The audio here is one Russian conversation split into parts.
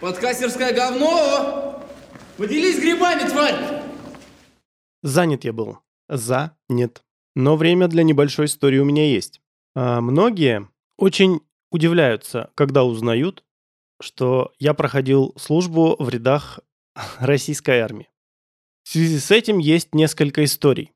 Подкастерское говно! Поделись грибами, тварь! Занят я был. За, нет. Но время для небольшой истории у меня есть. А многие очень удивляются, когда узнают, что я проходил службу в рядах российской армии. В связи с этим есть несколько историй.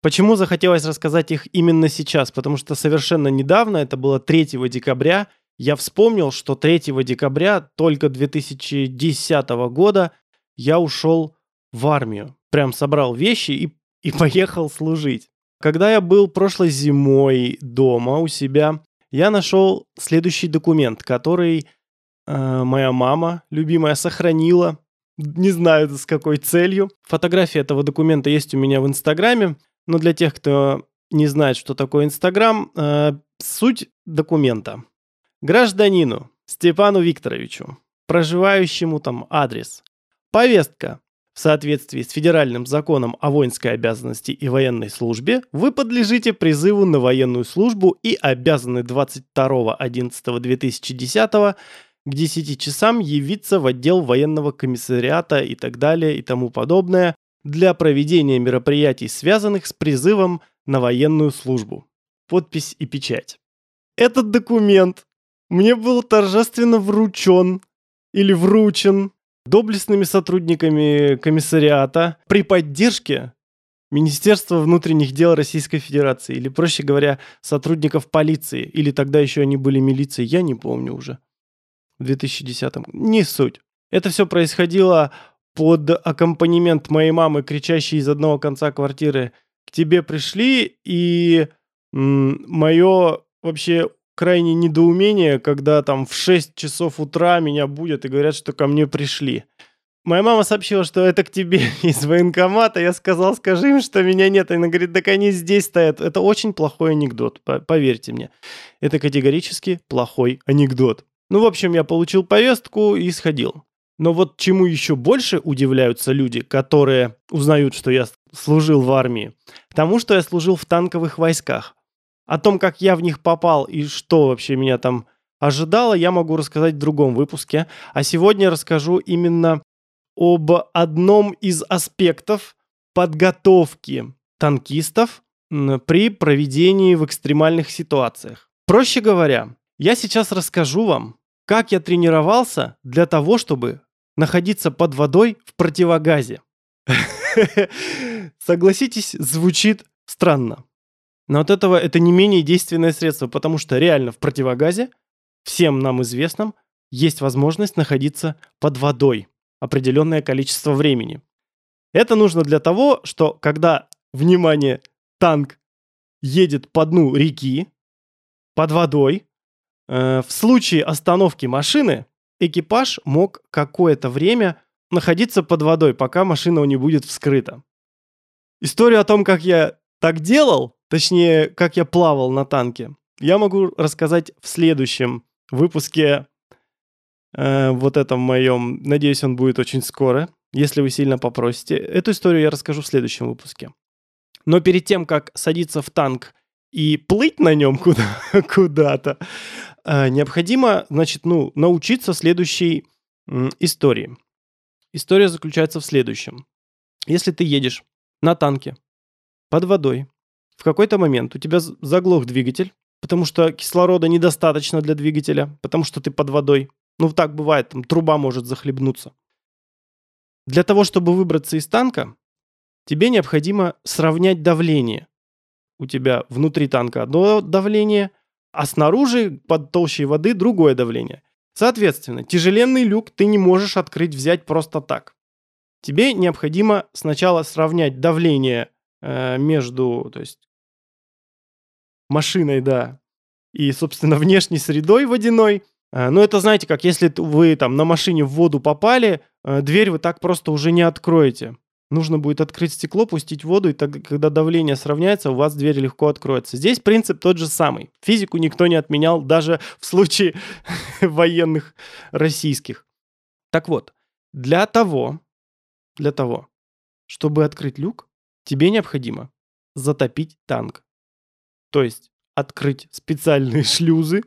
Почему захотелось рассказать их именно сейчас? Потому что совершенно недавно, это было 3 декабря, я вспомнил, что 3 декабря только 2010 года я ушел в армию. Прям собрал вещи и, и поехал служить. Когда я был прошлой зимой дома у себя, я нашел следующий документ, который э, моя мама, любимая, сохранила. Не знаю, с какой целью. Фотография этого документа есть у меня в Инстаграме. Но для тех, кто не знает, что такое Инстаграм, э, суть документа. Гражданину Степану Викторовичу, проживающему там адрес. Повестка. В соответствии с федеральным законом о воинской обязанности и военной службе, вы подлежите призыву на военную службу и обязаны 22.11.2010 к 10 часам явиться в отдел военного комиссариата и так далее и тому подобное для проведения мероприятий, связанных с призывом на военную службу. Подпись и печать. Этот документ мне был торжественно вручен или вручен доблестными сотрудниками комиссариата при поддержке Министерства внутренних дел Российской Федерации, или, проще говоря, сотрудников полиции, или тогда еще они были милицией, я не помню уже, в 2010-м. Не суть. Это все происходило под аккомпанемент моей мамы, кричащей из одного конца квартиры «К тебе пришли!» и мое вообще крайнее недоумение, когда там в 6 часов утра меня будет и говорят, что ко мне пришли. Моя мама сообщила, что это к тебе из военкомата. Я сказал, скажи им, что меня нет. Она говорит, так они здесь стоят. Это очень плохой анекдот, поверьте мне. Это категорически плохой анекдот. Ну, в общем, я получил повестку и сходил. Но вот чему еще больше удивляются люди, которые узнают, что я служил в армии, тому, что я служил в танковых войсках. О том, как я в них попал и что вообще меня там ожидало, я могу рассказать в другом выпуске. А сегодня расскажу именно об одном из аспектов подготовки танкистов при проведении в экстремальных ситуациях. Проще говоря, я сейчас расскажу вам, как я тренировался для того, чтобы находиться под водой в противогазе. Согласитесь, звучит странно. Но от этого это не менее действенное средство, потому что реально в противогазе, всем нам известном, есть возможность находиться под водой определенное количество времени. Это нужно для того, что когда, внимание, танк едет по дну реки, под водой, э, в случае остановки машины экипаж мог какое-то время находиться под водой, пока машина не будет вскрыта. Историю о том, как я так делал, точнее, как я плавал на танке, я могу рассказать в следующем выпуске э, вот этом моем. Надеюсь, он будет очень скоро, если вы сильно попросите. Эту историю я расскажу в следующем выпуске. Но перед тем, как садиться в танк и плыть на нем куда- куда-то, э, необходимо, значит, ну, научиться следующей м, истории. История заключается в следующем. Если ты едешь на танке под водой, в какой-то момент у тебя заглох двигатель, потому что кислорода недостаточно для двигателя, потому что ты под водой. Ну, так бывает, там труба может захлебнуться. Для того, чтобы выбраться из танка, тебе необходимо сравнять давление у тебя внутри танка одно давление, а снаружи под толщей воды другое давление. Соответственно, тяжеленный люк ты не можешь открыть, взять просто так. Тебе необходимо сначала сравнять давление э, между, то есть машиной, да, и, собственно, внешней средой водяной. Э, ну, это, знаете, как если вы там на машине в воду попали, э, дверь вы так просто уже не откроете. Нужно будет открыть стекло, пустить воду, и тогда, когда давление сравняется, у вас дверь легко откроется. Здесь принцип тот же самый. Физику никто не отменял, даже в случае военных российских. Так вот, для того, для того, чтобы открыть люк, тебе необходимо затопить танк. То есть открыть специальные шлюзы,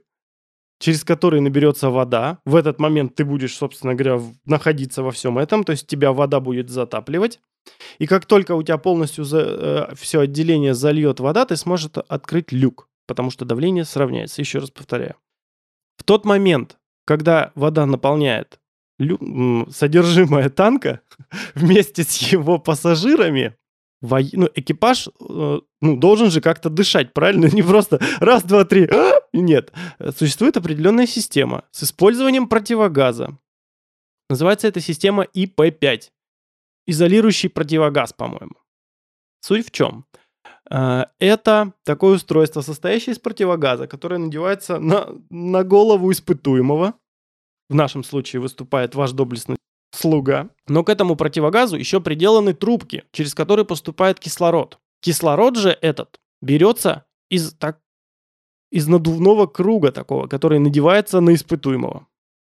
через который наберется вода. В этот момент ты будешь, собственно говоря, находиться во всем этом, то есть тебя вода будет затапливать. И как только у тебя полностью все отделение зальет вода, ты сможешь открыть люк, потому что давление сравняется. Еще раз повторяю. В тот момент, когда вода наполняет лю- содержимое танка вместе с его пассажирами, во- ну, экипаж э, ну, должен же как-то дышать, правильно? Не просто раз, два, три. а! Нет. Существует определенная система с использованием противогаза. Называется эта система ИП-5. Изолирующий противогаз, по-моему. Суть в чем? Э, Это такое устройство, состоящее из противогаза, которое надевается на, на голову испытуемого. В нашем случае выступает ваш доблестный слуга. Но к этому противогазу еще приделаны трубки, через которые поступает кислород. Кислород же этот берется из, так, из надувного круга такого, который надевается на испытуемого.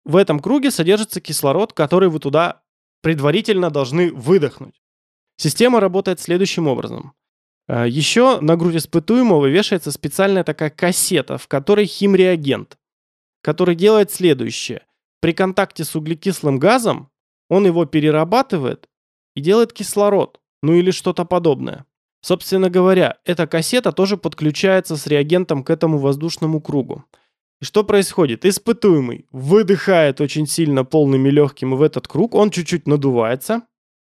В этом круге содержится кислород, который вы туда предварительно должны выдохнуть. Система работает следующим образом. Э, Еще на грудь испытуемого вешается специальная такая кассета, в которой химреагент, который делает следующее. При контакте с углекислым газом он его перерабатывает и делает кислород, ну или что-то подобное. Собственно говоря, эта кассета тоже подключается с реагентом к этому воздушному кругу. И что происходит? Испытуемый выдыхает очень сильно полными легкими в этот круг, он чуть-чуть надувается,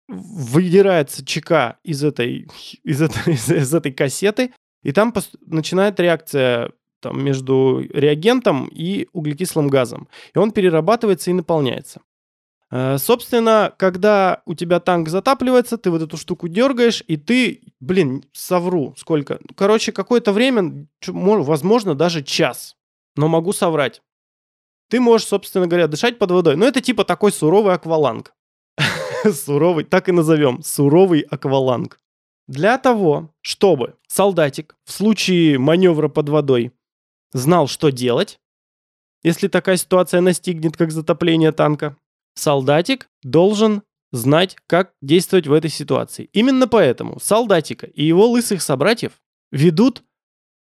выдирается ЧК из этой, из этой, из, из этой кассеты, и там начинает реакция там, между реагентом и углекислым газом. И он перерабатывается и наполняется. Э, Собственно, когда у тебя танк затапливается, ты вот эту штуку дергаешь, и ты, блин, совру, сколько. Короче, какое-то время, возможно, даже час. Но могу соврать. Ты можешь, собственно говоря, дышать под водой. Но это типа такой суровый акваланг. Суровый, так и назовем. Суровый акваланг. Для того, чтобы солдатик в случае маневра под водой знал, что делать, если такая ситуация настигнет, как затопление танка, солдатик должен знать, как действовать в этой ситуации. Именно поэтому солдатика и его лысых собратьев ведут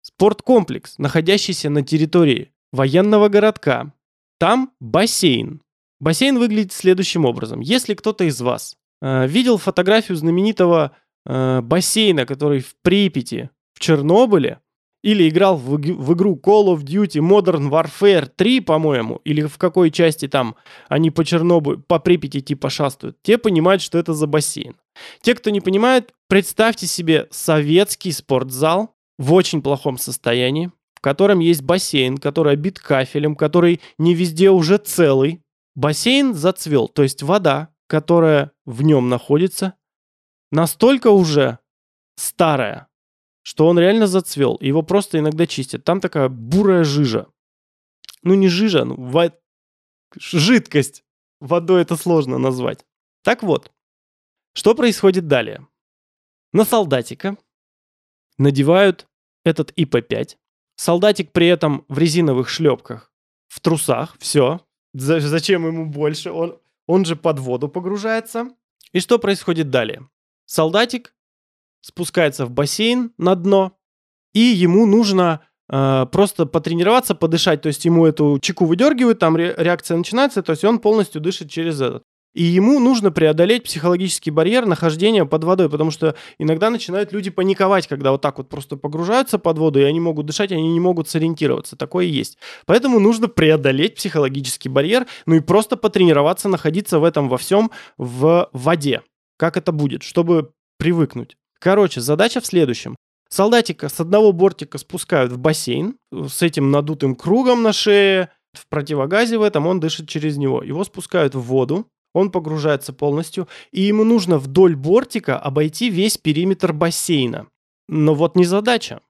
спорткомплекс, находящийся на территории военного городка. Там бассейн. Бассейн выглядит следующим образом. Если кто-то из вас э, видел фотографию знаменитого э, бассейна, который в Припяти, в Чернобыле, или играл в, в игру Call of Duty Modern Warfare 3, по-моему, или в какой части там они по Чернобылю, по Припяти типа шастают, те понимают, что это за бассейн. Те, кто не понимает, представьте себе советский спортзал в очень плохом состоянии, в котором есть бассейн, который обит кафелем, который не везде уже целый. Бассейн зацвел, то есть вода, которая в нем находится, настолько уже старая, что он реально зацвел. Его просто иногда чистят. Там такая бурая жижа. Ну, не жижа, ну, во- жидкость. Водой это сложно назвать. Так вот, что происходит далее? На солдатика надевают этот ИП-5. Солдатик при этом в резиновых шлепках, в трусах, все. зачем ему больше? Он, он же под воду погружается. И что происходит далее? Солдатик спускается в бассейн на дно, и ему нужно э, просто потренироваться, подышать. То есть ему эту чеку выдергивают, там ре- реакция начинается, то есть он полностью дышит через этот. И ему нужно преодолеть психологический барьер нахождения под водой, потому что иногда начинают люди паниковать, когда вот так вот просто погружаются под воду, и они могут дышать, они не могут сориентироваться. Такое есть. Поэтому нужно преодолеть психологический барьер, ну и просто потренироваться находиться в этом во всем в воде. Как это будет, чтобы привыкнуть. Короче, задача в следующем. Солдатика с одного бортика спускают в бассейн с этим надутым кругом на шее, в противогазе в этом, он дышит через него. Его спускают в воду, он погружается полностью, и ему нужно вдоль бортика обойти весь периметр бассейна. Но вот не задача.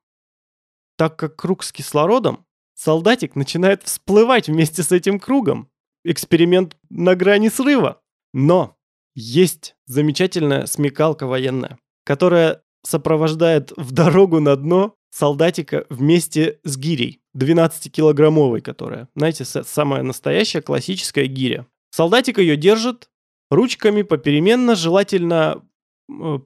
Так как круг с кислородом, солдатик начинает всплывать вместе с этим кругом. Эксперимент на грани срыва. Но есть замечательная смекалка военная, которая сопровождает в дорогу на дно солдатика вместе с гирей, 12-килограммовой, которая, знаете, самая настоящая классическая гиря. Солдатик ее держит ручками попеременно, желательно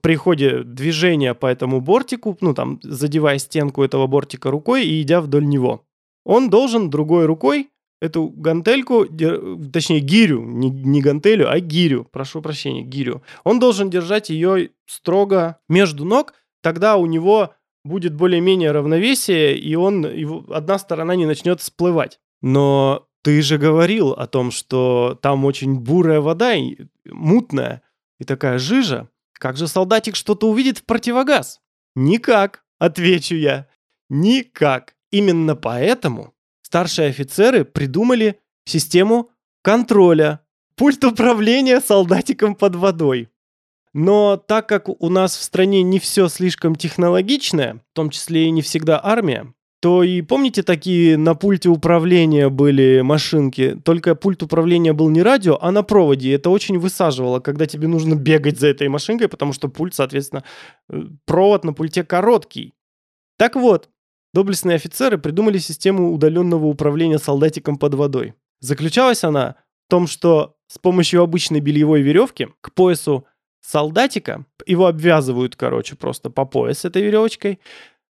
при ходе движения по этому бортику, ну там, задевая стенку этого бортика рукой и идя вдоль него. Он должен другой рукой эту гантельку, точнее гирю, не, не гантелю, а гирю, прошу прощения, гирю. Он должен держать ее строго между ног, тогда у него будет более-менее равновесие, и он, его, одна сторона не начнет всплывать. Но ты же говорил о том, что там очень бурая вода, и мутная, и такая жижа. Как же солдатик что-то увидит в противогаз? Никак, отвечу я. Никак. Именно поэтому старшие офицеры придумали систему контроля, пульт управления солдатиком под водой. Но так как у нас в стране не все слишком технологичное, в том числе и не всегда армия, то и помните такие на пульте управления были машинки, только пульт управления был не радио, а на проводе. Это очень высаживало, когда тебе нужно бегать за этой машинкой, потому что пульт, соответственно, э, провод на пульте короткий. Так вот, доблестные офицеры придумали систему удаленного управления солдатиком под водой. Заключалась она в том, что с помощью обычной бельевой веревки к поясу солдатика, его обвязывают, короче, просто по пояс этой веревочкой,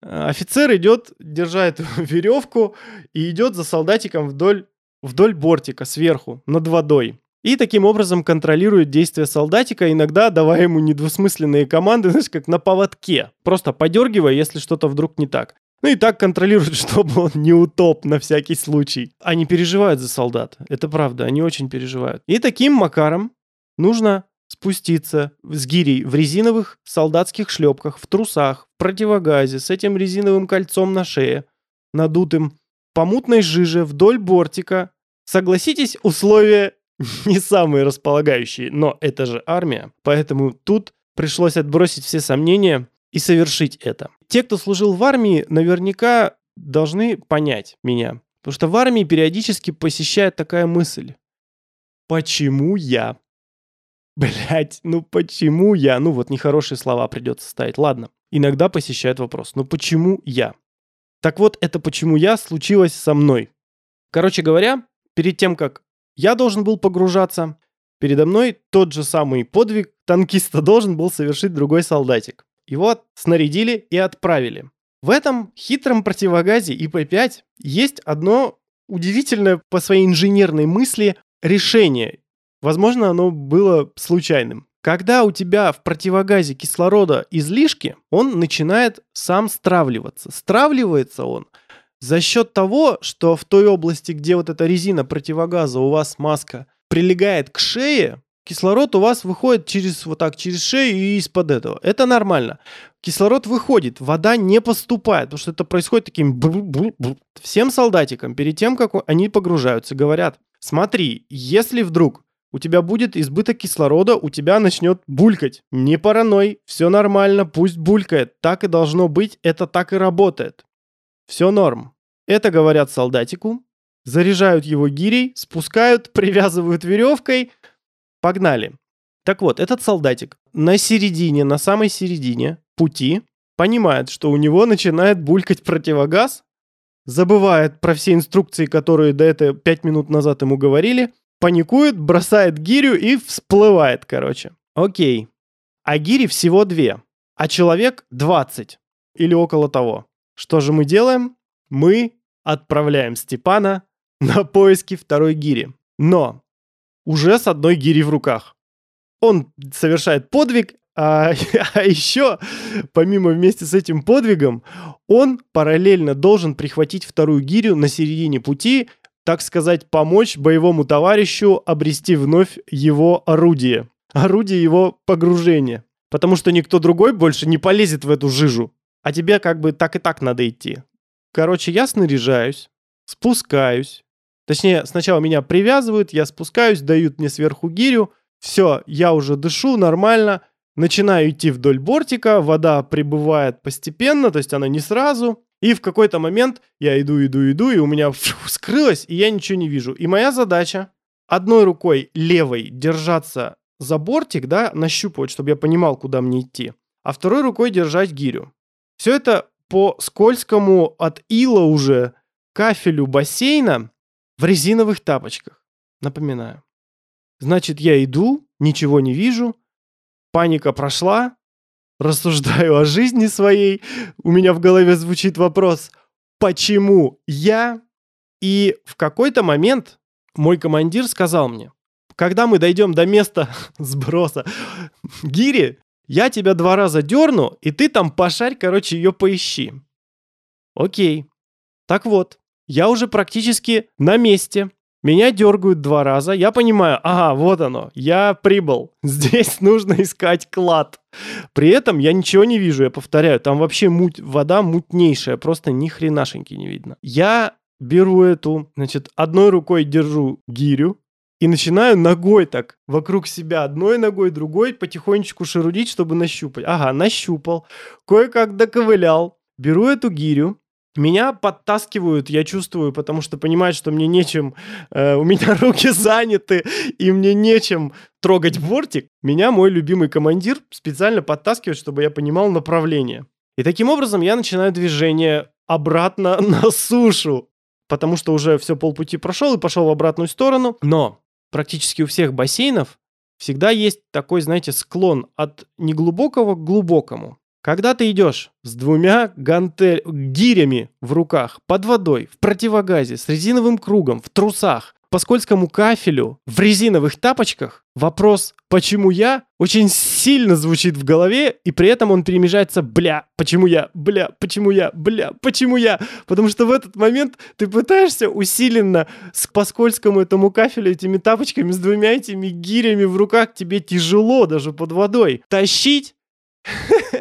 э, офицер идет, держа эту веревку и идет за солдатиком вдоль, вдоль бортика сверху, над водой. И таким образом контролирует действия солдатика, иногда давая ему недвусмысленные команды, знаешь, как на поводке. Просто подергивая, если что-то вдруг не так. Ну и так контролируют, чтобы он не утоп на всякий случай. Они переживают за солдат. Это правда, они очень переживают. И таким макаром нужно спуститься с гирей в резиновых солдатских шлепках, в трусах, в противогазе, с этим резиновым кольцом на шее, надутым, по мутной жиже вдоль бортика. Согласитесь, условия не самые располагающие, но это же армия, поэтому тут пришлось отбросить все сомнения и совершить это. Те, кто служил в армии, наверняка должны понять меня. Потому что в армии периодически посещает такая мысль. Почему я? Блять, ну почему я? Ну вот нехорошие слова придется ставить. Ладно, иногда посещает вопрос. Ну почему я? Так вот, это почему я случилось со мной. Короче говоря, перед тем, как я должен был погружаться, передо мной тот же самый подвиг танкиста должен был совершить другой солдатик. Его снарядили и отправили. В этом хитром противогазе ИП-5 есть одно удивительное по своей инженерной мысли решение. Возможно, оно было случайным. Когда у тебя в противогазе кислорода излишки, он начинает сам стравливаться. Стравливается он за счет того, что в той области, где вот эта резина противогаза у вас маска прилегает к шее, Кислород у вас выходит через вот так, через шею и из-под этого. Это нормально. Кислород выходит, вода не поступает, потому что это происходит таким всем солдатикам перед тем, как они погружаются, говорят, смотри, если вдруг у тебя будет избыток кислорода, у тебя начнет булькать. Не параной, все нормально, пусть булькает. Так и должно быть, это так и работает. Все норм. Это говорят солдатику, заряжают его гирей, спускают, привязывают веревкой – Погнали. Так вот, этот солдатик на середине, на самой середине пути понимает, что у него начинает булькать противогаз, забывает про все инструкции, которые до этого 5 минут назад ему говорили, паникует, бросает гирю и всплывает, короче. Окей. А гири всего две, а человек 20 или около того. Что же мы делаем? Мы отправляем Степана на поиски второй гири. Но уже с одной гири в руках. Он совершает подвиг, а, а еще, помимо вместе с этим подвигом, он параллельно должен прихватить вторую гирю на середине пути, так сказать, помочь боевому товарищу обрести вновь его орудие. Орудие его погружения. Потому что никто другой больше не полезет в эту жижу. А тебе как бы так и так надо идти. Короче, я снаряжаюсь, спускаюсь, Точнее, сначала меня привязывают, я спускаюсь, дают мне сверху гирю. Все, я уже дышу нормально. Начинаю идти вдоль бортика, вода прибывает постепенно, то есть она не сразу. И в какой-то момент я иду, иду, иду, и у меня фу, скрылось, и я ничего не вижу. И моя задача одной рукой левой держаться за бортик, да, нащупывать, чтобы я понимал, куда мне идти, а второй рукой держать гирю. Все это по скользкому от ила уже кафелю бассейна в резиновых тапочках. Напоминаю. Значит, я иду, ничего не вижу, паника прошла, рассуждаю о жизни своей, у меня в голове звучит вопрос, почему я, И в какой-то момент мой командир сказал мне, когда мы дойдем до места сброса гири, я тебя два раза дерну, и ты там пошарь, короче, ее поищи. Окей. Так вот, я уже практически на месте. Меня дергают два раза. Я понимаю, ага, вот оно, я прибыл. Здесь нужно искать клад. При этом я ничего не вижу, я повторяю, там вообще муть, вода мутнейшая, просто ни хренашеньки не видно. Я беру эту, значит, одной рукой держу гирю, и начинаю ногой так вокруг себя, одной ногой, другой, потихонечку шарудить, чтобы нащупать. Ага, нащупал, кое-как доковылял, беру эту гирю, меня подтаскивают, я чувствую, потому что понимают, что мне нечем, э, у меня руки заняты, и мне нечем трогать бортик. Меня мой любимый командир специально подтаскивает, чтобы я понимал направление. И таким образом я начинаю движение обратно на сушу, потому что уже все полпути прошел и пошел в обратную сторону. Но практически у всех бассейнов всегда есть такой, знаете, склон от неглубокого к глубокому. Когда ты идешь с двумя гантель... гирями в руках, под водой, в противогазе, с резиновым кругом, в трусах, по скользкому кафелю, в резиновых тапочках, вопрос «почему я?» очень сильно звучит в голове, и при этом он перемежается «бля, почему я? Бля, почему я? Бля, почему я?» Потому что в этот момент ты пытаешься усиленно с, по скользкому этому кафелю этими тапочками, с двумя этими гирями в руках, тебе тяжело даже под водой. Тащить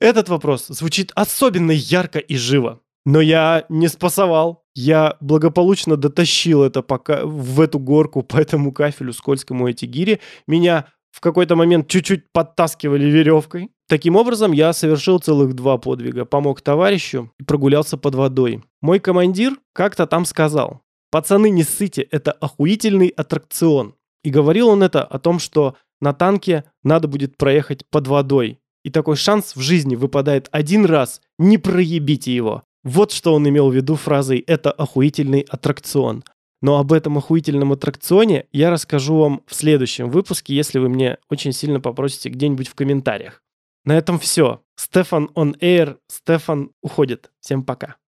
Этот вопрос звучит особенно ярко и живо. Но я не спасовал. Я благополучно дотащил это пока в эту горку по этому кафелю скользкому эти гири. Меня в какой-то момент чуть-чуть подтаскивали веревкой. Таким образом, я совершил целых два подвига. Помог товарищу и прогулялся под водой. Мой командир как-то там сказал, «Пацаны, не ссыте, это охуительный аттракцион». И говорил он это о том, что на танке надо будет проехать под водой. И такой шанс в жизни выпадает один раз. Не проебите его. Вот что он имел в виду фразой «это охуительный аттракцион». Но об этом охуительном аттракционе я расскажу вам в следующем выпуске, если вы мне очень сильно попросите где-нибудь в комментариях. На этом все. Стефан on air. Стефан уходит. Всем пока.